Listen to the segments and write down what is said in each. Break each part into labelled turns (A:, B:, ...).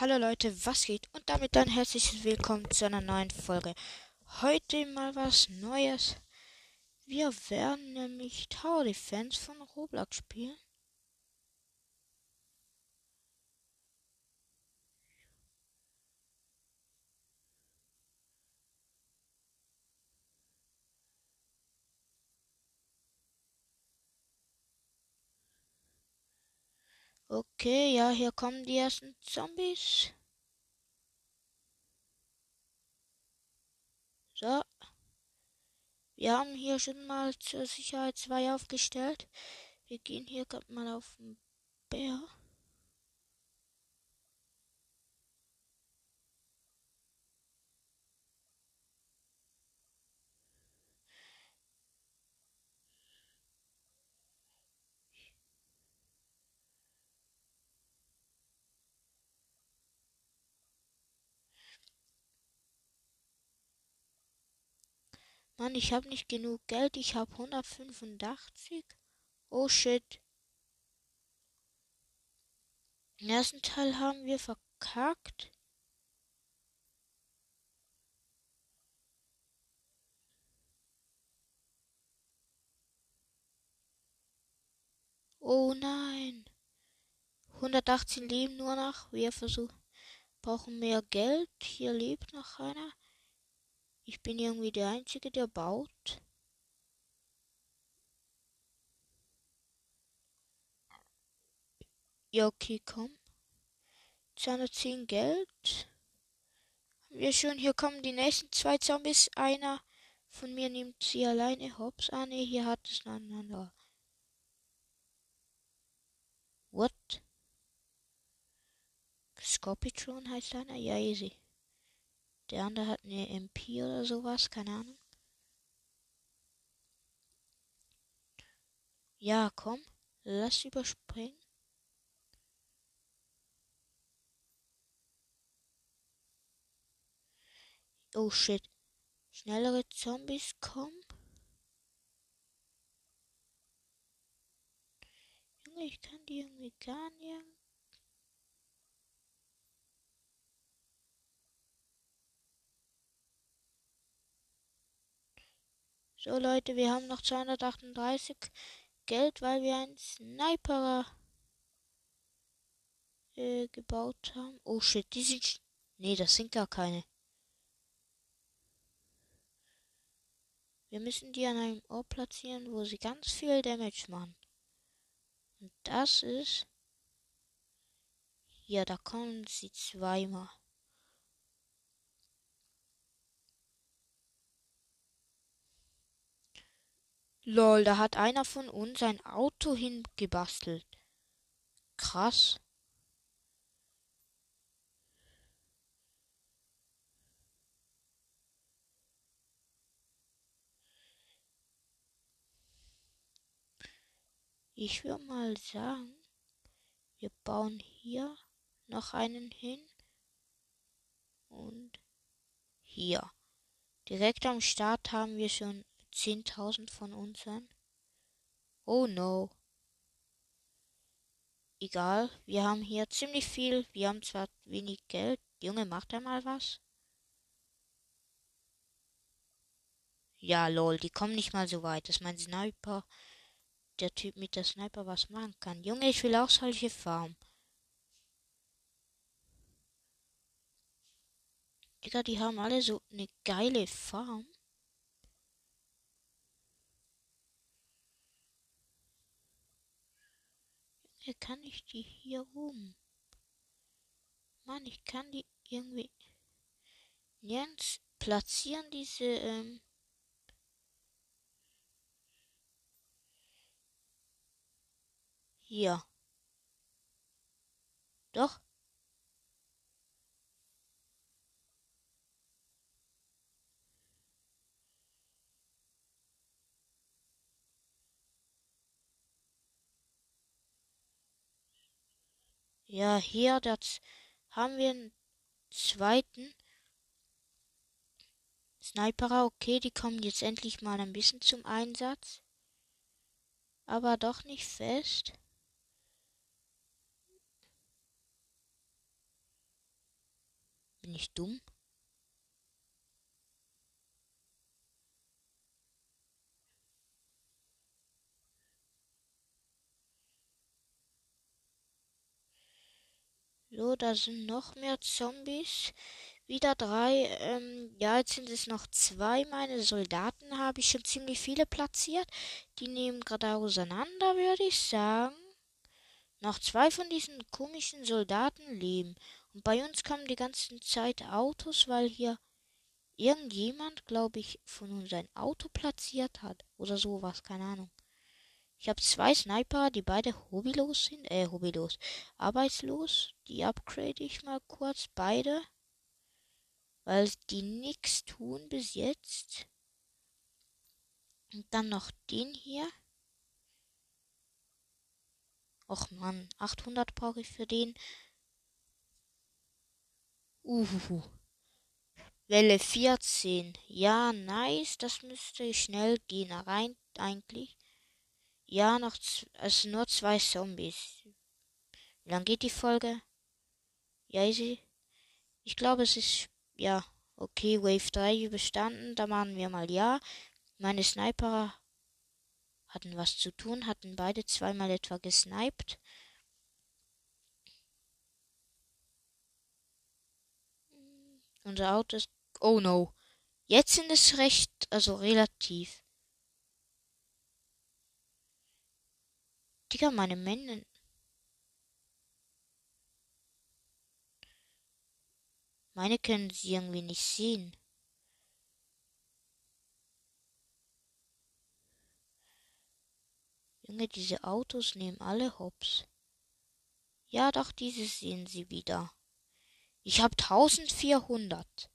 A: Hallo Leute, was geht? Und damit ein herzliches Willkommen zu einer neuen Folge. Heute mal was Neues. Wir werden nämlich Tower Defense von Roblox spielen. Okay, ja, hier kommen die ersten Zombies. So. Wir haben hier schon mal zur Sicherheit zwei aufgestellt. Wir gehen hier gerade mal auf den Bär. Mann, ich habe nicht genug Geld. Ich habe 185. Oh shit. Den ersten Teil haben wir verkackt. Oh nein. 118 leben nur noch. Wir versuchen, brauchen mehr Geld. Hier lebt noch einer. Ich bin irgendwie der Einzige, der baut. Ja, okay, komm. 210 Geld. Haben wir schon. Hier kommen die nächsten zwei Zombies. Einer von mir nimmt sie alleine hops. Ah, ne, hier hat es einen anderen. What? Scorpitron heißt einer? Ja, easy. Der andere hat eine MP oder sowas, keine Ahnung. Ja, komm, lass überspringen. Oh shit. Schnellere Zombies kommen. Junge, ich kann die irgendwie gar nicht So Leute, wir haben noch 238 Geld, weil wir einen Sniper äh, gebaut haben. Oh shit, die sind... Nee, das sind gar keine. Wir müssen die an einem Ort platzieren, wo sie ganz viel Damage machen. Und das ist... Ja, da kommen sie zweimal. Lol, da hat einer von uns ein Auto hingebastelt. Krass. Ich würde mal sagen, wir bauen hier noch einen hin und hier. Direkt am Start haben wir schon 10.000 von unseren. Oh no. Egal, wir haben hier ziemlich viel. Wir haben zwar wenig Geld. Junge, macht er mal was? Ja, lol, die kommen nicht mal so weit. Das ist mein Sniper. Der Typ mit der Sniper was machen kann. Junge, ich will auch solche Farm. Digga, die haben alle so eine geile Farm. Wie kann ich die hier rum? Mann, ich kann die irgendwie nirgends platzieren, diese, ähm, hier. Doch. Ja, hier das haben wir einen zweiten Sniperer. Okay, die kommen jetzt endlich mal ein bisschen zum Einsatz. Aber doch nicht fest. Bin ich dumm? So, da sind noch mehr Zombies. Wieder drei. Ähm, ja, jetzt sind es noch zwei. Meine Soldaten habe ich schon ziemlich viele platziert. Die nehmen gerade auseinander, würde ich sagen. Noch zwei von diesen komischen Soldaten leben. Und bei uns kommen die ganze Zeit Autos, weil hier irgendjemand, glaube ich, von uns ein Auto platziert hat. Oder sowas, keine Ahnung. Ich habe zwei Sniper, die beide hobbylos sind. Äh, hobbylos. Arbeitslos. Die upgrade ich mal kurz. Beide. Weil die nichts tun bis jetzt. Und dann noch den hier. Och man, 800 brauche ich für den. Uhuhu. Welle 14. Ja, nice. Das müsste schnell gehen. Rein eigentlich. Ja, noch also nur zwei Zombies. Wie lang geht die Folge? Ja, easy. Ich glaube, es ist ja okay. Wave 3 überstanden. Da machen wir mal ja. Meine Sniper hatten was zu tun, hatten beide zweimal etwa gesniped. Unser Auto ist. Oh no. Jetzt sind es recht, also relativ. Digga, meine Männer. Meine können sie irgendwie nicht sehen. Junge, diese Autos nehmen alle Hops. Ja, doch, diese sehen sie wieder. Ich hab 1400.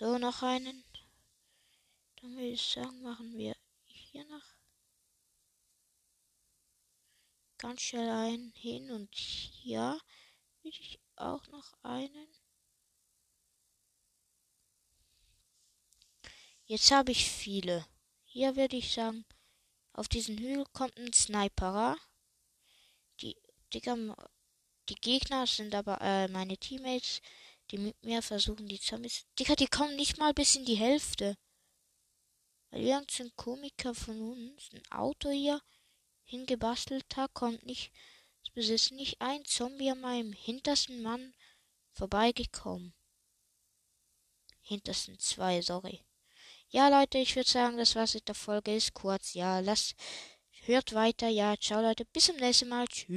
A: So, noch einen. Dann würde ich sagen, machen wir hier noch ganz schnell einen hin und hier würde ich auch noch einen. Jetzt habe ich viele. Hier würde ich sagen, auf diesen Hügel kommt ein Sniperer. Die, Digga, die Gegner sind aber äh, meine Teammates die mit mir versuchen, die Zombies. Digga, die kommen nicht mal bis in die Hälfte. Weil irgendein Komiker von uns ein Auto hier hingebastelt hat, kommt nicht. Es besitzt nicht ein Zombie an meinem hintersten Mann vorbeigekommen. Hintersten zwei, sorry. Ja, Leute, ich würde sagen, das war's mit der Folge. Ist kurz. Ja, lasst, hört weiter. Ja, ciao, Leute. Bis zum nächsten Mal. Tschüss.